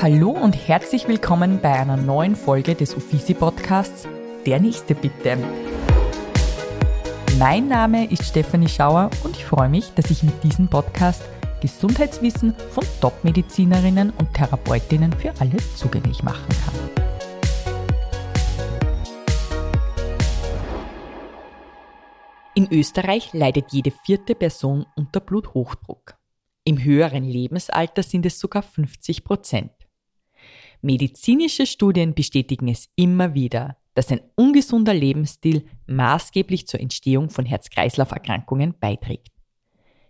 Hallo und herzlich willkommen bei einer neuen Folge des Uffizi Podcasts Der nächste bitte. Mein Name ist Stefanie Schauer und ich freue mich, dass ich mit diesem Podcast Gesundheitswissen von Top-Medizinerinnen und Therapeutinnen für alle zugänglich machen kann. In Österreich leidet jede vierte Person unter Bluthochdruck. Im höheren Lebensalter sind es sogar 50 Prozent. Medizinische Studien bestätigen es immer wieder, dass ein ungesunder Lebensstil maßgeblich zur Entstehung von Herz-Kreislauf-Erkrankungen beiträgt.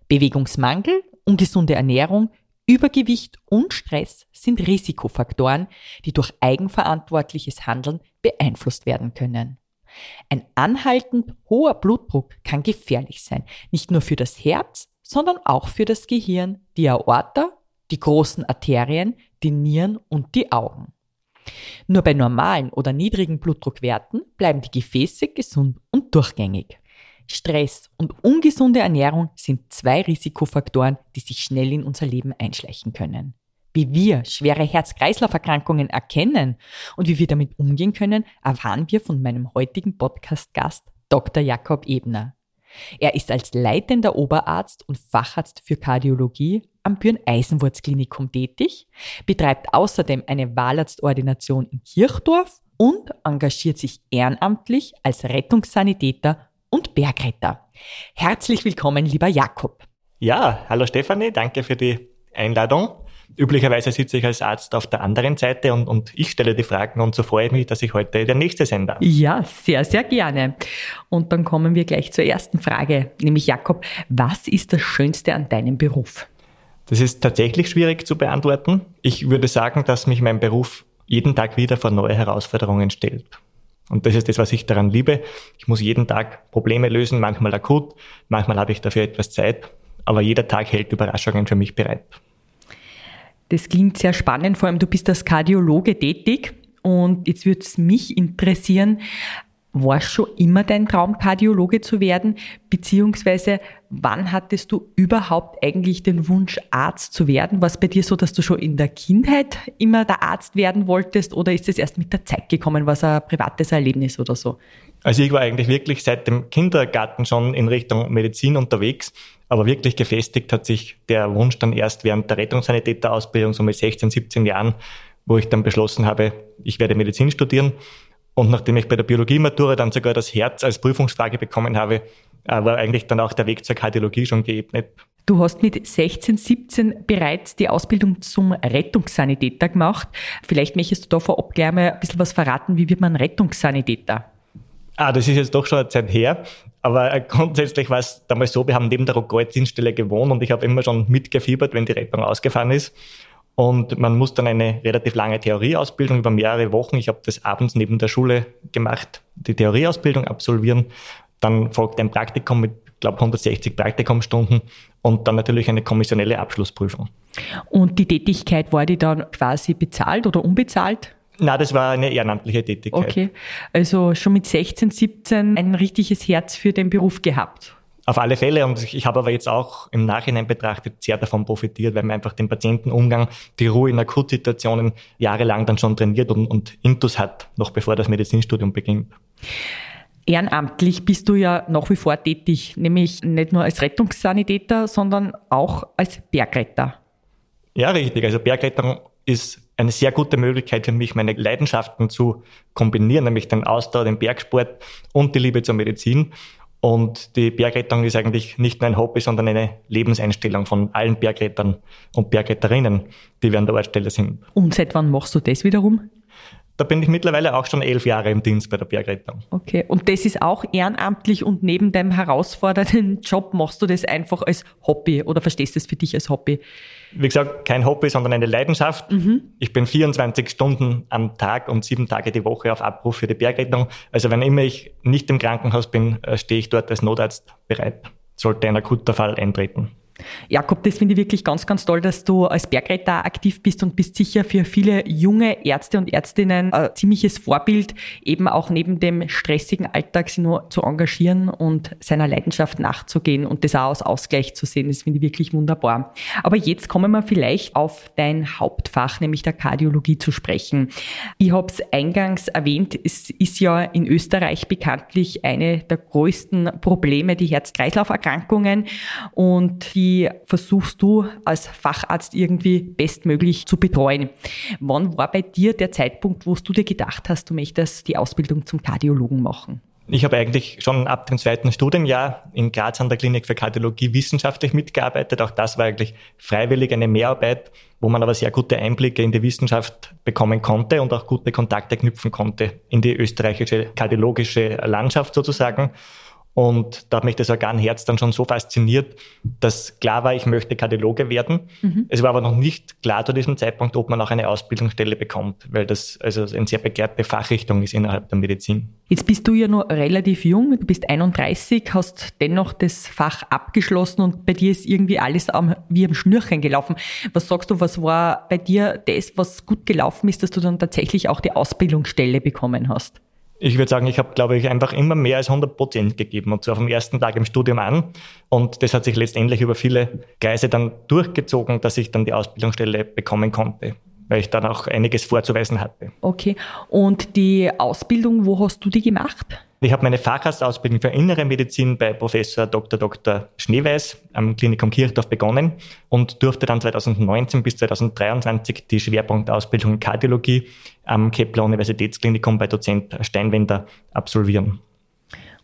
Bewegungsmangel, ungesunde Ernährung, Übergewicht und Stress sind Risikofaktoren, die durch eigenverantwortliches Handeln beeinflusst werden können. Ein anhaltend hoher Blutdruck kann gefährlich sein, nicht nur für das Herz, sondern auch für das Gehirn, die Aorta, die großen Arterien, die Nieren und die Augen. Nur bei normalen oder niedrigen Blutdruckwerten bleiben die Gefäße gesund und durchgängig. Stress und ungesunde Ernährung sind zwei Risikofaktoren, die sich schnell in unser Leben einschleichen können. Wie wir schwere Herz-Kreislauf-Erkrankungen erkennen und wie wir damit umgehen können, erfahren wir von meinem heutigen Podcast-Gast Dr. Jakob Ebner. Er ist als leitender Oberarzt und Facharzt für Kardiologie am Björn-Eisenwurz-Klinikum tätig, betreibt außerdem eine Wahlarztordination in Kirchdorf und engagiert sich ehrenamtlich als Rettungssanitäter und Bergretter. Herzlich willkommen, lieber Jakob. Ja, hallo Stefanie, danke für die Einladung. Üblicherweise sitze ich als Arzt auf der anderen Seite und, und ich stelle die Fragen und so freue ich mich, dass ich heute der Nächste sein darf. Ja, sehr, sehr gerne. Und dann kommen wir gleich zur ersten Frage, nämlich Jakob, was ist das Schönste an deinem Beruf? Das ist tatsächlich schwierig zu beantworten. Ich würde sagen, dass mich mein Beruf jeden Tag wieder vor neue Herausforderungen stellt. Und das ist das, was ich daran liebe. Ich muss jeden Tag Probleme lösen, manchmal akut, manchmal habe ich dafür etwas Zeit, aber jeder Tag hält Überraschungen für mich bereit. Das klingt sehr spannend, vor allem du bist als Kardiologe tätig und jetzt würde es mich interessieren, war schon immer dein Traum, Kardiologe zu werden? Beziehungsweise wann hattest du überhaupt eigentlich den Wunsch, Arzt zu werden? War es bei dir so, dass du schon in der Kindheit immer der Arzt werden wolltest oder ist es erst mit der Zeit gekommen? Was ein privates Erlebnis oder so? Also ich war eigentlich wirklich seit dem Kindergarten schon in Richtung Medizin unterwegs, aber wirklich gefestigt hat sich der Wunsch dann erst während der Rettungssanitäterausbildung, so mit 16, 17 Jahren, wo ich dann beschlossen habe, ich werde Medizin studieren. Und nachdem ich bei der Biologie-Matura dann sogar das Herz als Prüfungsfrage bekommen habe, äh, war eigentlich dann auch der Weg zur Kardiologie schon geebnet. Du hast mit 16, 17 bereits die Ausbildung zum Rettungssanitäter gemacht. Vielleicht möchtest du da vorab gleich mal ein bisschen was verraten. Wie wird man Rettungssanitäter? Ah, das ist jetzt doch schon eine Zeit her. Aber äh, grundsätzlich war es damals so, wir haben neben der Rogol-Dienststelle gewohnt und ich habe immer schon mitgefiebert, wenn die Rettung ausgefahren ist. Und man muss dann eine relativ lange Theorieausbildung über mehrere Wochen, ich habe das abends neben der Schule gemacht, die Theorieausbildung absolvieren. Dann folgt ein Praktikum mit, glaube 160 Praktikumstunden und dann natürlich eine kommissionelle Abschlussprüfung. Und die Tätigkeit war die dann quasi bezahlt oder unbezahlt? Na, das war eine ehrenamtliche Tätigkeit. Okay, also schon mit 16, 17 ein richtiges Herz für den Beruf gehabt. Auf alle Fälle. Und ich habe aber jetzt auch im Nachhinein betrachtet sehr davon profitiert, weil man einfach den Patientenumgang, die Ruhe in Akutsituationen jahrelang dann schon trainiert und, und Intus hat, noch bevor das Medizinstudium beginnt. Ehrenamtlich bist du ja nach wie vor tätig, nämlich nicht nur als Rettungssanitäter, sondern auch als Bergretter. Ja, richtig. Also Bergrettung ist eine sehr gute Möglichkeit für mich, meine Leidenschaften zu kombinieren, nämlich den Ausdauer, den Bergsport und die Liebe zur Medizin. Und die Bergrettung ist eigentlich nicht nur ein Hobby, sondern eine Lebenseinstellung von allen Bergrettern und Bergretterinnen, die wir an der Ortsstelle sind. Und seit wann machst du das wiederum? Da bin ich mittlerweile auch schon elf Jahre im Dienst bei der Bergrettung. Okay, und das ist auch ehrenamtlich und neben deinem herausfordernden Job machst du das einfach als Hobby oder verstehst du es für dich als Hobby? Wie gesagt, kein Hobby, sondern eine Leidenschaft. Mhm. Ich bin 24 Stunden am Tag und sieben Tage die Woche auf Abruf für die Bergrettung. Also wenn immer ich nicht im Krankenhaus bin, äh, stehe ich dort als Notarzt bereit. Sollte ein akuter Fall eintreten. Jakob, das finde ich wirklich ganz, ganz toll, dass du als Bergretter aktiv bist und bist sicher für viele junge Ärzte und Ärztinnen ein ziemliches Vorbild, eben auch neben dem stressigen Alltag sich nur zu engagieren und seiner Leidenschaft nachzugehen und das auch als Ausgleich zu sehen. Das finde ich wirklich wunderbar. Aber jetzt kommen wir vielleicht auf dein Hauptfach, nämlich der Kardiologie zu sprechen. Ich habe es eingangs erwähnt, es ist ja in Österreich bekanntlich eine der größten Probleme, die Herz-Kreislauf-Erkrankungen und die die versuchst du als Facharzt irgendwie bestmöglich zu betreuen. Wann war bei dir der Zeitpunkt, wo du dir gedacht hast, du möchtest die Ausbildung zum Kardiologen machen? Ich habe eigentlich schon ab dem zweiten Studienjahr in Graz an der Klinik für Kardiologie wissenschaftlich mitgearbeitet. Auch das war eigentlich freiwillig eine Mehrarbeit, wo man aber sehr gute Einblicke in die Wissenschaft bekommen konnte und auch gute Kontakte knüpfen konnte in die österreichische kardiologische Landschaft sozusagen. Und da hat mich das Organherz dann schon so fasziniert, dass klar war, ich möchte Kardiologe werden. Mhm. Es war aber noch nicht klar zu diesem Zeitpunkt, ob man auch eine Ausbildungsstelle bekommt, weil das also eine sehr begehrte Fachrichtung ist innerhalb der Medizin. Jetzt bist du ja noch relativ jung, du bist 31, hast dennoch das Fach abgeschlossen und bei dir ist irgendwie alles am, wie am Schnürchen gelaufen. Was sagst du, was war bei dir das, was gut gelaufen ist, dass du dann tatsächlich auch die Ausbildungsstelle bekommen hast? Ich würde sagen, ich habe, glaube ich, einfach immer mehr als 100 Prozent gegeben und zwar vom ersten Tag im Studium an. Und das hat sich letztendlich über viele Kreise dann durchgezogen, dass ich dann die Ausbildungsstelle bekommen konnte, weil ich dann auch einiges vorzuweisen hatte. Okay. Und die Ausbildung, wo hast du die gemacht? Ich habe meine Facharztausbildung für Innere Medizin bei Professor Dr. Dr. Schneeweiß am Klinikum Kirchdorf begonnen und durfte dann 2019 bis 2023 die Schwerpunktausbildung Kardiologie am Kepler Universitätsklinikum bei Dozent Steinwender absolvieren.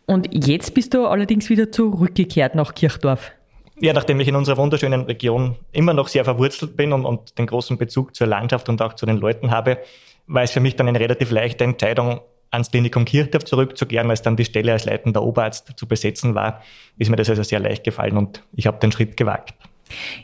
Und jetzt bist du allerdings wieder zurückgekehrt nach Kirchdorf. Ja, nachdem ich in unserer wunderschönen Region immer noch sehr verwurzelt bin und, und den großen Bezug zur Landschaft und auch zu den Leuten habe, war es für mich dann eine relativ leichte Entscheidung, ans Klinikum Kirchdorf zurückzukehren, als dann die Stelle als leitender Oberarzt zu besetzen war, ist mir das also sehr leicht gefallen und ich habe den Schritt gewagt.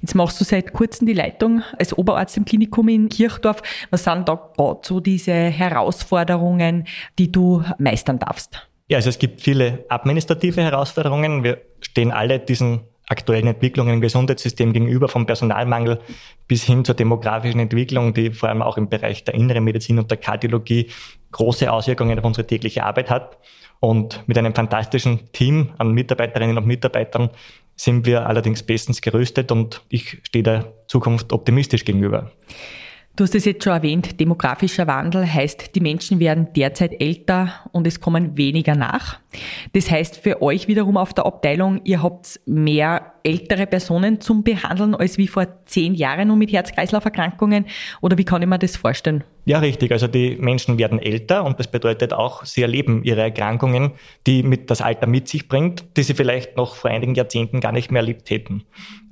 Jetzt machst du seit kurzem die Leitung als Oberarzt im Klinikum in Kirchdorf. Was sind da gerade so diese Herausforderungen, die du meistern darfst? Ja, also es gibt viele administrative Herausforderungen. Wir stehen alle diesen aktuellen Entwicklungen im Gesundheitssystem gegenüber, vom Personalmangel bis hin zur demografischen Entwicklung, die vor allem auch im Bereich der inneren Medizin und der Kardiologie große Auswirkungen auf unsere tägliche Arbeit hat. Und mit einem fantastischen Team an Mitarbeiterinnen und Mitarbeitern sind wir allerdings bestens gerüstet und ich stehe der Zukunft optimistisch gegenüber. Du hast es jetzt schon erwähnt, demografischer Wandel heißt, die Menschen werden derzeit älter und es kommen weniger nach. Das heißt für euch wiederum auf der Abteilung, ihr habt mehr ältere Personen zum Behandeln als wie vor zehn Jahren nur mit Herz-Kreislauf-Erkrankungen oder wie kann ich mir das vorstellen? Ja, richtig. Also die Menschen werden älter und das bedeutet auch, sie erleben ihre Erkrankungen, die mit das Alter mit sich bringt, die sie vielleicht noch vor einigen Jahrzehnten gar nicht mehr erlebt hätten.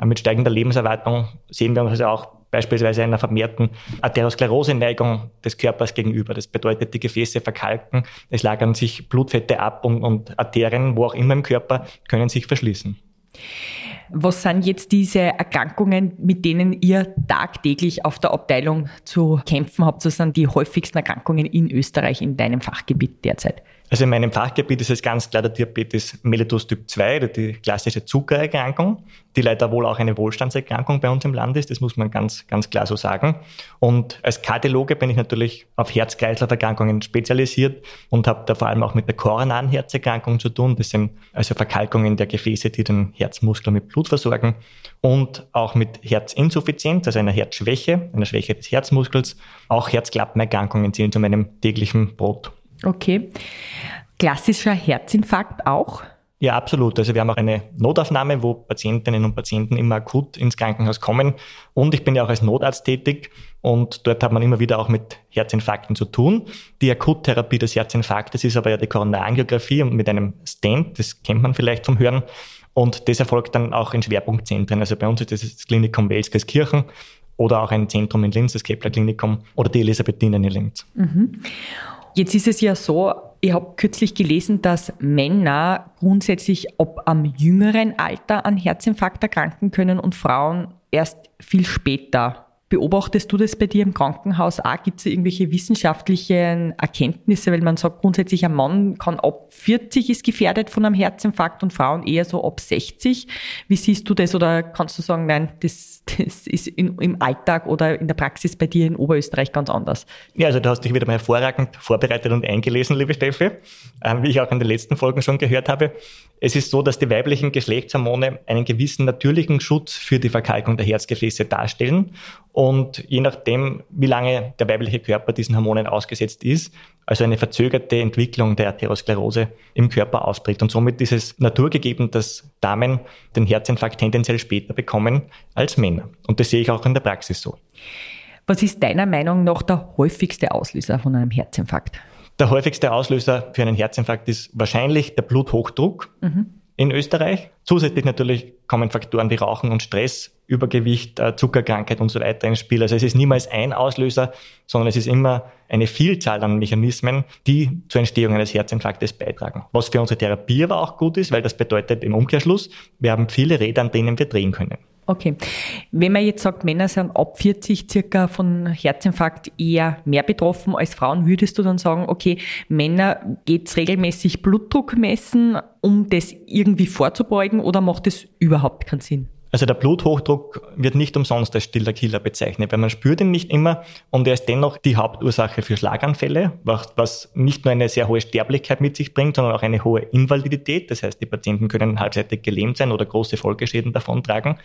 Mit steigender Lebenserwartung sehen wir uns also auch beispielsweise einer vermehrten Arteriosklerose-Neigung des Körpers gegenüber. Das bedeutet, die Gefäße verkalken, es lagern sich Blutfette ab und, und Arterien, wo auch immer im Körper, können sich verschließen. Was sind jetzt diese Erkrankungen, mit denen ihr tagtäglich auf der Abteilung zu kämpfen habt? Was sind die häufigsten Erkrankungen in Österreich in deinem Fachgebiet derzeit? Also in meinem Fachgebiet ist es ganz klar der Diabetes mellitus Typ 2, die klassische Zuckererkrankung, die leider wohl auch eine Wohlstandserkrankung bei uns im Land ist, das muss man ganz, ganz klar so sagen. Und als Kardiologe bin ich natürlich auf Herz-Kreislauf-Erkrankungen spezialisiert und habe da vor allem auch mit der koronaren Herzerkrankung zu tun. Das sind also Verkalkungen der Gefäße, die den Herzmuskel mit Blut versorgen und auch mit Herzinsuffizienz, also einer Herzschwäche, einer Schwäche des Herzmuskels. Auch Herzklappenerkrankungen zählen zu meinem täglichen Brot. Okay. Klassischer Herzinfarkt auch? Ja, absolut. Also wir haben auch eine Notaufnahme, wo Patientinnen und Patienten immer akut ins Krankenhaus kommen. Und ich bin ja auch als Notarzt tätig und dort hat man immer wieder auch mit Herzinfarkten zu tun. Die Akuttherapie des Herzinfarktes ist aber ja die Koronarangiographie und mit einem Stent, das kennt man vielleicht vom Hören. Und das erfolgt dann auch in Schwerpunktzentren. Also bei uns ist das das Klinikum Welskirchen oder auch ein Zentrum in Linz, das Kepler Klinikum oder die Elisabethinen in Linz. Mhm. Jetzt ist es ja so, ich habe kürzlich gelesen, dass Männer grundsätzlich ob am jüngeren Alter an Herzinfarkt erkranken können und Frauen erst viel später. Beobachtest du das bei dir im Krankenhaus auch? Gibt es irgendwelche wissenschaftlichen Erkenntnisse? Weil man sagt grundsätzlich, ein Mann kann ab 40 ist gefährdet von einem Herzinfarkt und Frauen eher so ab 60. Wie siehst du das? Oder kannst du sagen, nein, das, das ist in, im Alltag oder in der Praxis bei dir in Oberösterreich ganz anders? Ja, also du hast dich wieder mal hervorragend vorbereitet und eingelesen, liebe Steffi, ähm, wie ich auch in den letzten Folgen schon gehört habe. Es ist so, dass die weiblichen Geschlechtshormone einen gewissen natürlichen Schutz für die Verkalkung der Herzgefäße darstellen. Und je nachdem, wie lange der weibliche Körper diesen Hormonen ausgesetzt ist, also eine verzögerte Entwicklung der Atherosklerose im Körper auftritt. Und somit ist es naturgegeben, dass Damen den Herzinfarkt tendenziell später bekommen als Männer. Und das sehe ich auch in der Praxis so. Was ist deiner Meinung nach der häufigste Auslöser von einem Herzinfarkt? Der häufigste Auslöser für einen Herzinfarkt ist wahrscheinlich der Bluthochdruck mhm. In Österreich. Zusätzlich natürlich kommen Faktoren wie Rauchen und Stress, Übergewicht, äh, Zuckerkrankheit und so weiter ins Spiel. Also es ist niemals ein Auslöser, sondern es ist immer eine Vielzahl an Mechanismen, die zur Entstehung eines Herzinfarktes beitragen. Was für unsere Therapie aber auch gut ist, weil das bedeutet im Umkehrschluss, wir haben viele Räder, an denen wir drehen können. Okay. Wenn man jetzt sagt, Männer sind ab 40 circa von Herzinfarkt eher mehr betroffen als Frauen, würdest du dann sagen, okay, Männer geht's regelmäßig Blutdruck messen, um das irgendwie vorzubeugen oder macht das überhaupt keinen Sinn? Also der Bluthochdruck wird nicht umsonst als stiller Killer bezeichnet, weil man spürt ihn nicht immer und er ist dennoch die Hauptursache für Schlaganfälle, was nicht nur eine sehr hohe Sterblichkeit mit sich bringt, sondern auch eine hohe Invalidität. Das heißt, die Patienten können halbseitig gelähmt sein oder große Folgeschäden davontragen.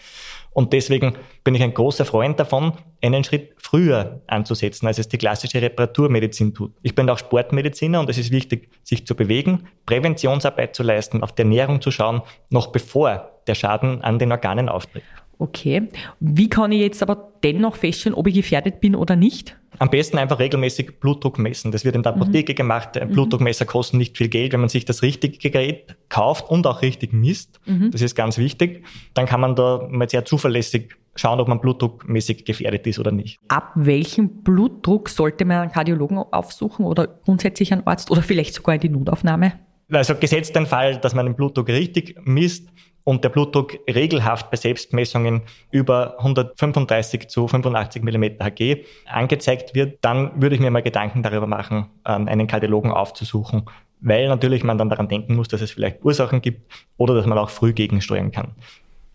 Und deswegen bin ich ein großer Freund davon, einen Schritt früher anzusetzen, als es die klassische Reparaturmedizin tut. Ich bin auch Sportmediziner und es ist wichtig, sich zu bewegen, Präventionsarbeit zu leisten, auf die Ernährung zu schauen, noch bevor der Schaden an den Organen auftritt. Okay. Wie kann ich jetzt aber dennoch feststellen, ob ich gefährdet bin oder nicht? Am besten einfach regelmäßig Blutdruck messen. Das wird in der mhm. Apotheke mhm. gemacht. Blutdruckmesser kosten nicht viel Geld, wenn man sich das richtige Gerät kauft und auch richtig misst. Mhm. Das ist ganz wichtig. Dann kann man da mal sehr zuverlässig schauen, ob man blutdruckmäßig gefährdet ist oder nicht. Ab welchem Blutdruck sollte man einen Kardiologen aufsuchen oder grundsätzlich einen Arzt oder vielleicht sogar in die Notaufnahme? Also gesetzt den Fall, dass man den Blutdruck richtig misst, und der Blutdruck regelhaft bei Selbstmessungen über 135 zu 85 mm Hg angezeigt wird, dann würde ich mir mal Gedanken darüber machen, ähm, einen Kardiologen aufzusuchen, weil natürlich man dann daran denken muss, dass es vielleicht Ursachen gibt oder dass man auch früh gegensteuern kann.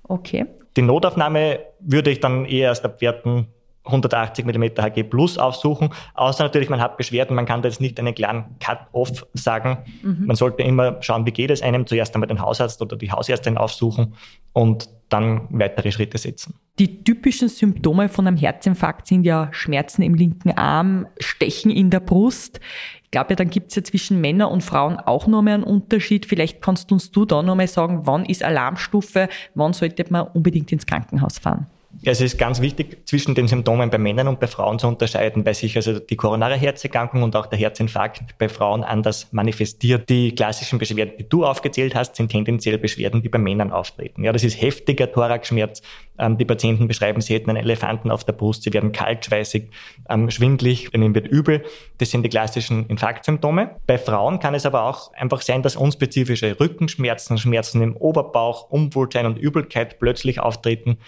Okay. Die Notaufnahme würde ich dann eher erst ab Werten 180 mm Hg Plus aufsuchen. Außer natürlich, man hat Beschwerden, man kann da jetzt nicht einen klaren Cut-Off sagen. Mhm. Man sollte immer schauen, wie geht es einem. Zuerst einmal den Hausarzt oder die Hausärztin aufsuchen und dann weitere Schritte setzen. Die typischen Symptome von einem Herzinfarkt sind ja Schmerzen im linken Arm, Stechen in der Brust. Ich glaube ja, dann gibt es ja zwischen Männern und Frauen auch noch mal einen Unterschied. Vielleicht kannst du uns du da noch mal sagen, wann ist Alarmstufe, wann sollte man unbedingt ins Krankenhaus fahren? Ja, es ist ganz wichtig, zwischen den Symptomen bei Männern und bei Frauen zu unterscheiden, weil sich also die koronare Herzerkrankung und auch der Herzinfarkt bei Frauen anders manifestiert. Die klassischen Beschwerden, die du aufgezählt hast, sind tendenziell Beschwerden, die bei Männern auftreten. Ja, das ist heftiger Thoraxschmerz. Ähm, die Patienten beschreiben, sie hätten einen Elefanten auf der Brust, sie werden kaltschweißig, ähm, schwindlig, ihnen wird übel. Das sind die klassischen Infarktsymptome. Bei Frauen kann es aber auch einfach sein, dass unspezifische Rückenschmerzen, Schmerzen im Oberbauch, Unwohlsein und Übelkeit plötzlich auftreten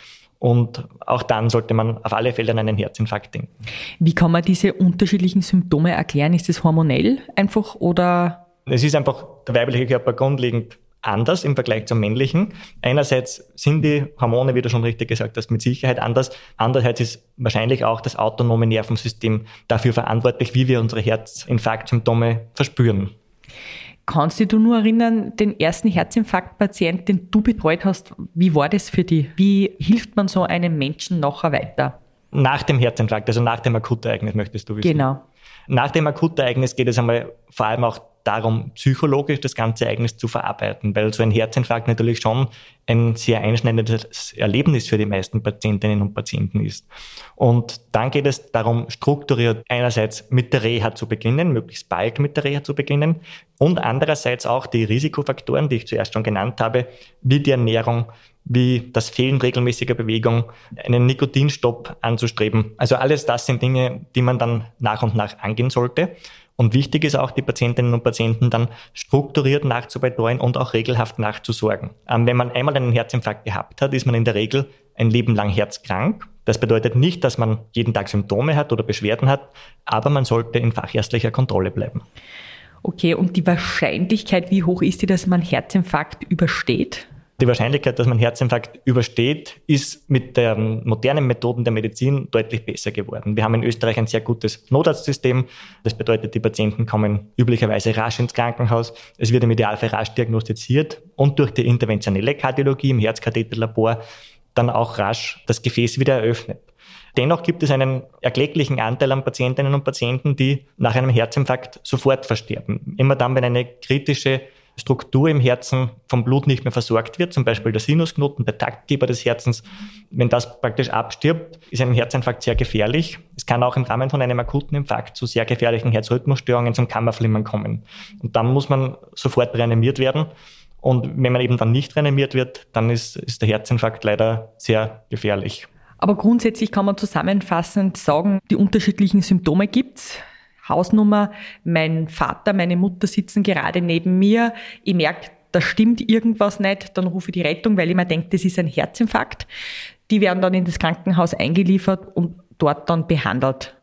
und auch dann sollte man auf alle Fälle an einen Herzinfarkt denken. Wie kann man diese unterschiedlichen Symptome erklären? Ist es hormonell einfach oder? Es ist einfach der weibliche Körper grundlegend anders im Vergleich zum männlichen. Einerseits sind die Hormone, wie du schon richtig gesagt hast, mit Sicherheit anders. Andererseits ist wahrscheinlich auch das autonome Nervensystem dafür verantwortlich, wie wir unsere Herzinfarktsymptome verspüren. Kannst du dich nur erinnern, den ersten Herzinfarktpatient, den du betreut hast, wie war das für dich? Wie hilft man so einem Menschen nachher weiter? Nach dem Herzinfarkt, also nach dem Akutereignis möchtest du wissen. Genau. Nach dem Akutereignis geht es einmal vor allem auch darum, psychologisch das ganze Ereignis zu verarbeiten, weil so ein Herzinfarkt natürlich schon ein sehr einschneidendes Erlebnis für die meisten Patientinnen und Patienten ist. Und dann geht es darum, strukturiert einerseits mit der Reha zu beginnen, möglichst bald mit der Reha zu beginnen und andererseits auch die Risikofaktoren, die ich zuerst schon genannt habe, wie die Ernährung, wie das Fehlen regelmäßiger Bewegung, einen Nikotinstopp anzustreben. Also alles das sind Dinge, die man dann nach und nach angehen sollte. Und wichtig ist auch, die Patientinnen und Patienten dann strukturiert nachzubetreuen und auch regelhaft nachzusorgen. Ähm, wenn man einmal einen Herzinfarkt gehabt hat, ist man in der Regel ein Leben lang herzkrank. Das bedeutet nicht, dass man jeden Tag Symptome hat oder Beschwerden hat, aber man sollte in fachärztlicher Kontrolle bleiben. Okay, und die Wahrscheinlichkeit, wie hoch ist die, dass man Herzinfarkt übersteht? Die Wahrscheinlichkeit, dass man Herzinfarkt übersteht, ist mit den modernen Methoden der Medizin deutlich besser geworden. Wir haben in Österreich ein sehr gutes Notarztsystem. Das bedeutet, die Patienten kommen üblicherweise rasch ins Krankenhaus. Es wird im Idealfall rasch diagnostiziert und durch die interventionelle Kardiologie im Herzkatheterlabor dann auch rasch das Gefäß wieder eröffnet. Dennoch gibt es einen erklecklichen Anteil an Patientinnen und Patienten, die nach einem Herzinfarkt sofort versterben. Immer dann, wenn eine kritische Struktur im Herzen vom Blut nicht mehr versorgt wird, zum Beispiel der Sinusknoten, der Taktgeber des Herzens, wenn das praktisch abstirbt, ist ein Herzinfarkt sehr gefährlich. Es kann auch im Rahmen von einem akuten Infarkt zu sehr gefährlichen Herzrhythmusstörungen zum Kammerflimmern kommen. Und dann muss man sofort reanimiert werden. Und wenn man eben dann nicht reanimiert wird, dann ist, ist der Herzinfarkt leider sehr gefährlich. Aber grundsätzlich kann man zusammenfassend sagen, die unterschiedlichen Symptome gibt's. Hausnummer, mein Vater, meine Mutter sitzen gerade neben mir. Ich merke, da stimmt irgendwas nicht, dann rufe ich die Rettung, weil ich mir denke, das ist ein Herzinfarkt. Die werden dann in das Krankenhaus eingeliefert und dort dann behandelt.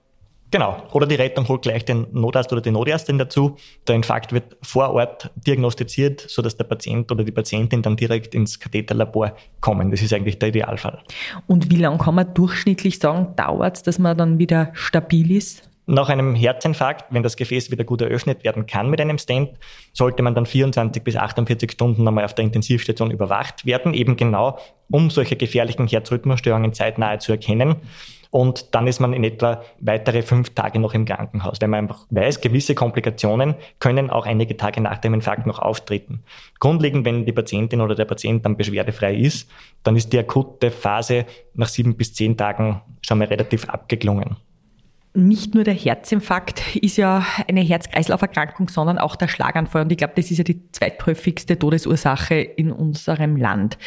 Genau. Oder die Rettung holt gleich den Notarzt oder die Notärztin dazu. Der Infarkt wird vor Ort diagnostiziert, sodass der Patient oder die Patientin dann direkt ins Katheterlabor kommen. Das ist eigentlich der Idealfall. Und wie lange kann man durchschnittlich sagen, dauert es, dass man dann wieder stabil ist? Nach einem Herzinfarkt, wenn das Gefäß wieder gut eröffnet werden kann mit einem Stent, sollte man dann 24 bis 48 Stunden einmal auf der Intensivstation überwacht werden, eben genau, um solche gefährlichen Herzrhythmusstörungen zeitnah zu erkennen. Und dann ist man in etwa weitere fünf Tage noch im Krankenhaus, weil man einfach weiß, gewisse Komplikationen können auch einige Tage nach dem Infarkt noch auftreten. Grundlegend, wenn die Patientin oder der Patient dann beschwerdefrei ist, dann ist die akute Phase nach sieben bis zehn Tagen schon mal relativ abgeklungen nicht nur der Herzinfarkt ist ja eine Herz-Kreislauf-Erkrankung, sondern auch der Schlaganfall. Und ich glaube, das ist ja die zweithäufigste Todesursache in unserem Land.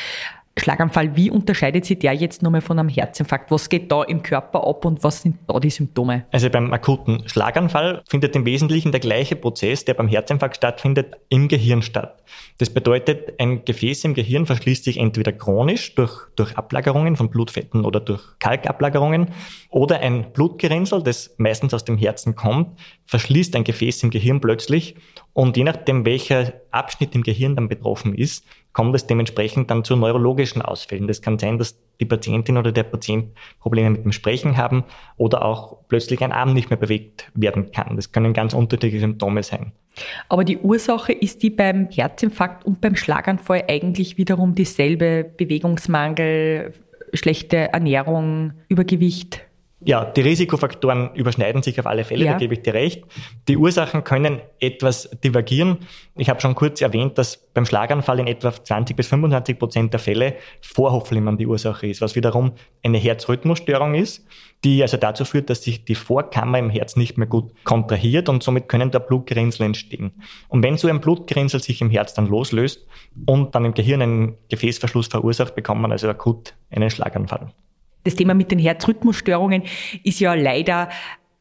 Schlaganfall, wie unterscheidet sich der jetzt nochmal von einem Herzinfarkt? Was geht da im Körper ab und was sind da die Symptome? Also beim akuten Schlaganfall findet im Wesentlichen der gleiche Prozess, der beim Herzinfarkt stattfindet, im Gehirn statt. Das bedeutet, ein Gefäß im Gehirn verschließt sich entweder chronisch durch, durch Ablagerungen von Blutfetten oder durch Kalkablagerungen oder ein Blutgerinnsel, das meistens aus dem Herzen kommt, verschließt ein Gefäß im Gehirn plötzlich und je nachdem, welcher Abschnitt im Gehirn dann betroffen ist, kommt es dementsprechend dann zu neurologischen Ausfällen. Das kann sein, dass die Patientin oder der Patient Probleme mit dem Sprechen haben oder auch plötzlich ein Arm nicht mehr bewegt werden kann. Das können ganz unterschiedliche Symptome sein. Aber die Ursache ist die beim Herzinfarkt und beim Schlaganfall eigentlich wiederum dieselbe Bewegungsmangel, schlechte Ernährung, Übergewicht. Ja, die Risikofaktoren überschneiden sich auf alle Fälle, ja. da gebe ich dir recht. Die Ursachen können etwas divergieren. Ich habe schon kurz erwähnt, dass beim Schlaganfall in etwa 20 bis 25 Prozent der Fälle Vorhofflimmern die Ursache ist, was wiederum eine Herzrhythmusstörung ist, die also dazu führt, dass sich die Vorkammer im Herz nicht mehr gut kontrahiert und somit können da Blutgerinnsel entstehen. Und wenn so ein Blutgerinnsel sich im Herz dann loslöst und dann im Gehirn einen Gefäßverschluss verursacht, bekommt man also akut einen Schlaganfall. Das Thema mit den Herzrhythmusstörungen ist ja leider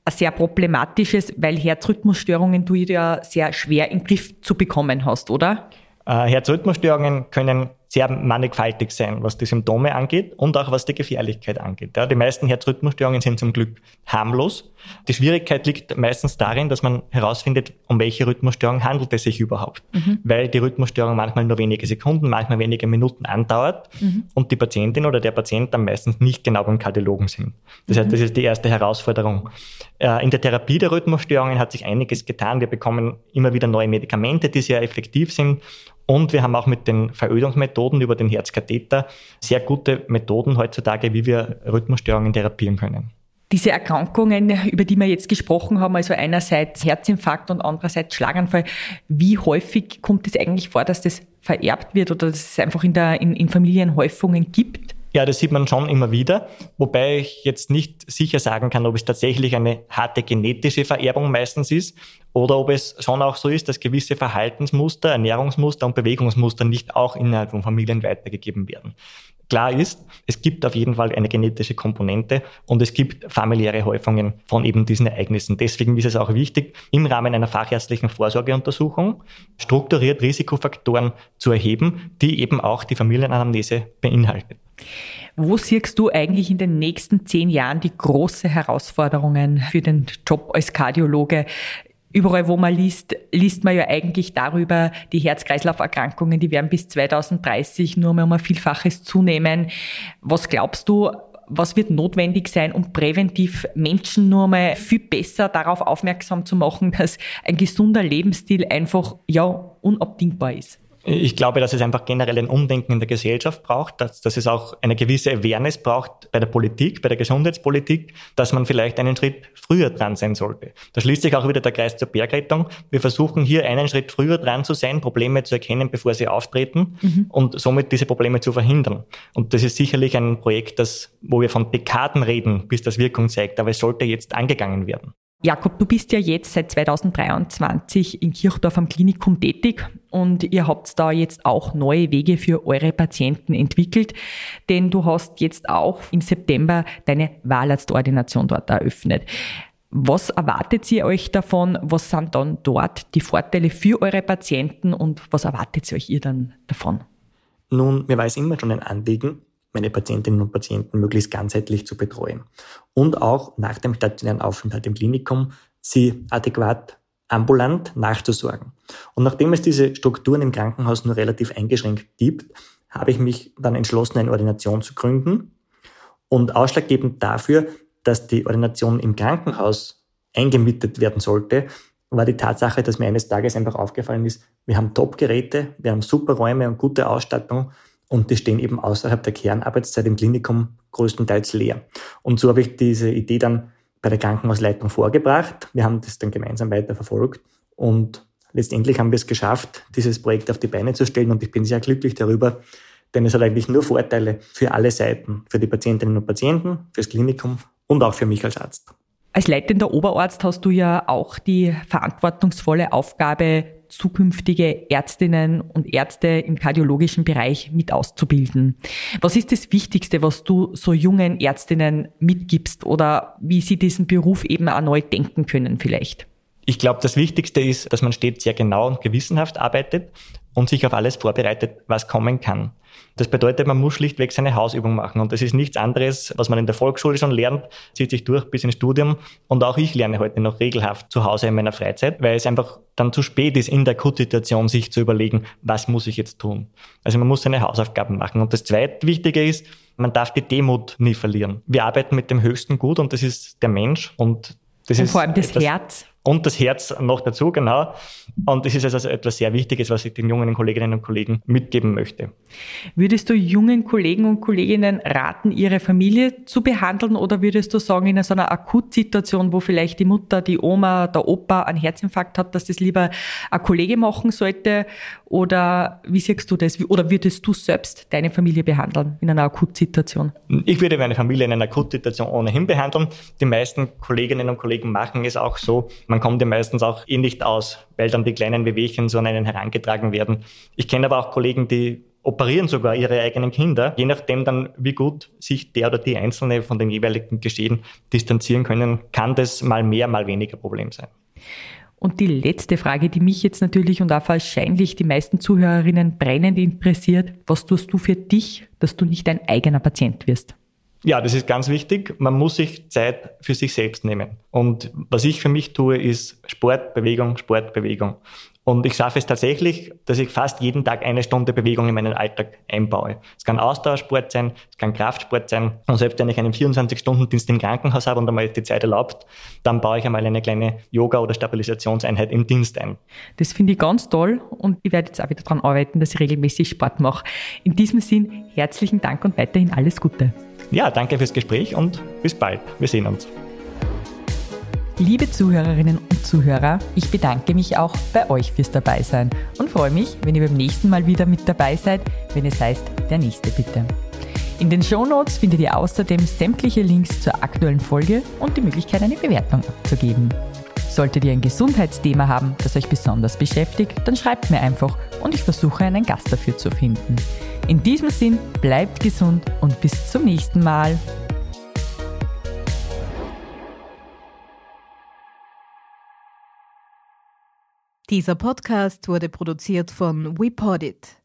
ein sehr problematisches, weil Herzrhythmusstörungen du ja sehr schwer im Griff zu bekommen hast, oder? Äh, Herzrhythmusstörungen können sehr mannigfaltig sein, was die Symptome angeht und auch was die Gefährlichkeit angeht. Ja, die meisten Herzrhythmusstörungen sind zum Glück harmlos. Die Schwierigkeit liegt meistens darin, dass man herausfindet, um welche Rhythmusstörung handelt es sich überhaupt. Mhm. Weil die Rhythmusstörung manchmal nur wenige Sekunden, manchmal wenige Minuten andauert mhm. und die Patientin oder der Patient dann meistens nicht genau beim Kardiologen sind. Das mhm. heißt, das ist die erste Herausforderung. Äh, in der Therapie der Rhythmusstörungen hat sich einiges getan. Wir bekommen immer wieder neue Medikamente, die sehr effektiv sind und wir haben auch mit den Verödungsmethoden über den Herzkatheter sehr gute Methoden heutzutage, wie wir Rhythmusstörungen therapieren können. Diese Erkrankungen, über die wir jetzt gesprochen haben, also einerseits Herzinfarkt und andererseits Schlaganfall, wie häufig kommt es eigentlich vor, dass das vererbt wird oder dass es einfach in, der, in, in Familienhäufungen gibt? Ja, das sieht man schon immer wieder, wobei ich jetzt nicht sicher sagen kann, ob es tatsächlich eine harte genetische Vererbung meistens ist oder ob es schon auch so ist, dass gewisse Verhaltensmuster, Ernährungsmuster und Bewegungsmuster nicht auch innerhalb von Familien weitergegeben werden. Klar ist, es gibt auf jeden Fall eine genetische Komponente und es gibt familiäre Häufungen von eben diesen Ereignissen. Deswegen ist es auch wichtig, im Rahmen einer fachärztlichen Vorsorgeuntersuchung strukturiert Risikofaktoren zu erheben, die eben auch die Familienanamnese beinhaltet. Wo siehst du eigentlich in den nächsten zehn Jahren die großen Herausforderungen für den Job als Kardiologe? Überall, wo man liest, liest man ja eigentlich darüber, die Herz-Kreislauf-Erkrankungen, die werden bis 2030 nur mehr um ein Vielfaches zunehmen. Was glaubst du, was wird notwendig sein, um präventiv Menschen nur mal viel besser darauf aufmerksam zu machen, dass ein gesunder Lebensstil einfach, ja, unabdingbar ist? Ich glaube, dass es einfach generell ein Umdenken in der Gesellschaft braucht, dass, dass es auch eine gewisse Awareness braucht bei der Politik, bei der Gesundheitspolitik, dass man vielleicht einen Schritt früher dran sein sollte. Da schließt sich auch wieder der Kreis zur Bergrettung. Wir versuchen hier einen Schritt früher dran zu sein, Probleme zu erkennen, bevor sie auftreten mhm. und somit diese Probleme zu verhindern. Und das ist sicherlich ein Projekt, das, wo wir von Dekaden reden, bis das Wirkung zeigt, aber es sollte jetzt angegangen werden. Jakob, du bist ja jetzt seit 2023 in Kirchdorf am Klinikum tätig und ihr habt da jetzt auch neue Wege für eure Patienten entwickelt, denn du hast jetzt auch im September deine Wahlarztordination dort eröffnet. Was erwartet ihr euch davon? Was sind dann dort die Vorteile für eure Patienten und was erwartet euch ihr dann davon? Nun, mir war es immer schon ein Anliegen, meine Patientinnen und Patienten möglichst ganzheitlich zu betreuen. Und auch nach dem stationären Aufenthalt im Klinikum sie adäquat ambulant nachzusorgen. Und nachdem es diese Strukturen im Krankenhaus nur relativ eingeschränkt gibt, habe ich mich dann entschlossen, eine Ordination zu gründen. Und ausschlaggebend dafür, dass die Ordination im Krankenhaus eingemietet werden sollte, war die Tatsache, dass mir eines Tages einfach aufgefallen ist, wir haben Top-Geräte, wir haben super Räume und gute Ausstattung und die stehen eben außerhalb der Kernarbeitszeit im Klinikum größtenteils leer. Und so habe ich diese Idee dann bei der Krankenhausleitung vorgebracht. Wir haben das dann gemeinsam weiter verfolgt und letztendlich haben wir es geschafft, dieses Projekt auf die Beine zu stellen und ich bin sehr glücklich darüber, denn es hat eigentlich nur Vorteile für alle Seiten, für die Patientinnen und Patienten, fürs Klinikum und auch für mich als Arzt. Als leitender Oberarzt hast du ja auch die verantwortungsvolle Aufgabe, zukünftige Ärztinnen und Ärzte im kardiologischen Bereich mit auszubilden. Was ist das Wichtigste, was du so jungen Ärztinnen mitgibst oder wie sie diesen Beruf eben erneut denken können vielleicht? Ich glaube, das Wichtigste ist, dass man stets sehr genau und gewissenhaft arbeitet und sich auf alles vorbereitet, was kommen kann. Das bedeutet, man muss schlichtweg seine Hausübung machen. Und das ist nichts anderes, was man in der Volksschule schon lernt, zieht sich durch bis ins Studium. Und auch ich lerne heute noch regelhaft zu Hause in meiner Freizeit, weil es einfach dann zu spät ist, in der Akutsituation sich zu überlegen, was muss ich jetzt tun. Also man muss seine Hausaufgaben machen. Und das zweite Wichtige ist, man darf die Demut nie verlieren. Wir arbeiten mit dem höchsten Gut und das ist der Mensch. Und das und ist vor allem das Herz und das Herz noch dazu, genau. Und das ist also etwas sehr Wichtiges, was ich den jungen Kolleginnen und Kollegen mitgeben möchte. Würdest du jungen Kollegen und Kolleginnen raten, ihre Familie zu behandeln oder würdest du sagen, in so einer Akutsituation, wo vielleicht die Mutter, die Oma, der Opa einen Herzinfarkt hat, dass das lieber ein Kollege machen sollte? Oder wie siehst du das? Oder würdest du selbst deine Familie behandeln in einer Akutsituation? Ich würde meine Familie in einer Akutsituation ohnehin behandeln. Die meisten Kolleginnen und Kollegen machen es auch so, man kommt ja meistens auch eh nicht aus, weil dann die kleinen Wehwehchen so an einen herangetragen werden. Ich kenne aber auch Kollegen, die operieren sogar ihre eigenen Kinder, je nachdem dann, wie gut sich der oder die Einzelne von dem jeweiligen Geschehen distanzieren können, kann das mal mehr, mal weniger Problem sein. Und die letzte Frage, die mich jetzt natürlich und auch wahrscheinlich die meisten Zuhörerinnen brennend interessiert, was tust du für dich, dass du nicht dein eigener Patient wirst? Ja, das ist ganz wichtig. Man muss sich Zeit für sich selbst nehmen. Und was ich für mich tue, ist Sport, Bewegung, Sport, Bewegung. Und ich schaffe es tatsächlich, dass ich fast jeden Tag eine Stunde Bewegung in meinen Alltag einbaue. Es kann Ausdauersport sein, es kann Kraftsport sein. Und selbst wenn ich einen 24-Stunden-Dienst im Krankenhaus habe und einmal die Zeit erlaubt, dann baue ich einmal eine kleine Yoga- oder Stabilisationseinheit im Dienst ein. Das finde ich ganz toll und ich werde jetzt auch wieder daran arbeiten, dass ich regelmäßig Sport mache. In diesem Sinn, herzlichen Dank und weiterhin alles Gute. Ja, danke fürs Gespräch und bis bald. Wir sehen uns. Liebe Zuhörerinnen und Zuhörer, ich bedanke mich auch bei euch fürs Dabeisein und freue mich, wenn ihr beim nächsten Mal wieder mit dabei seid, wenn es heißt, der nächste bitte. In den Shownotes findet ihr außerdem sämtliche Links zur aktuellen Folge und die Möglichkeit, eine Bewertung abzugeben. Solltet ihr ein Gesundheitsthema haben, das euch besonders beschäftigt, dann schreibt mir einfach und ich versuche einen Gast dafür zu finden. In diesem Sinn, bleibt gesund und bis zum nächsten Mal. Dieser Podcast wurde produziert von WePodit.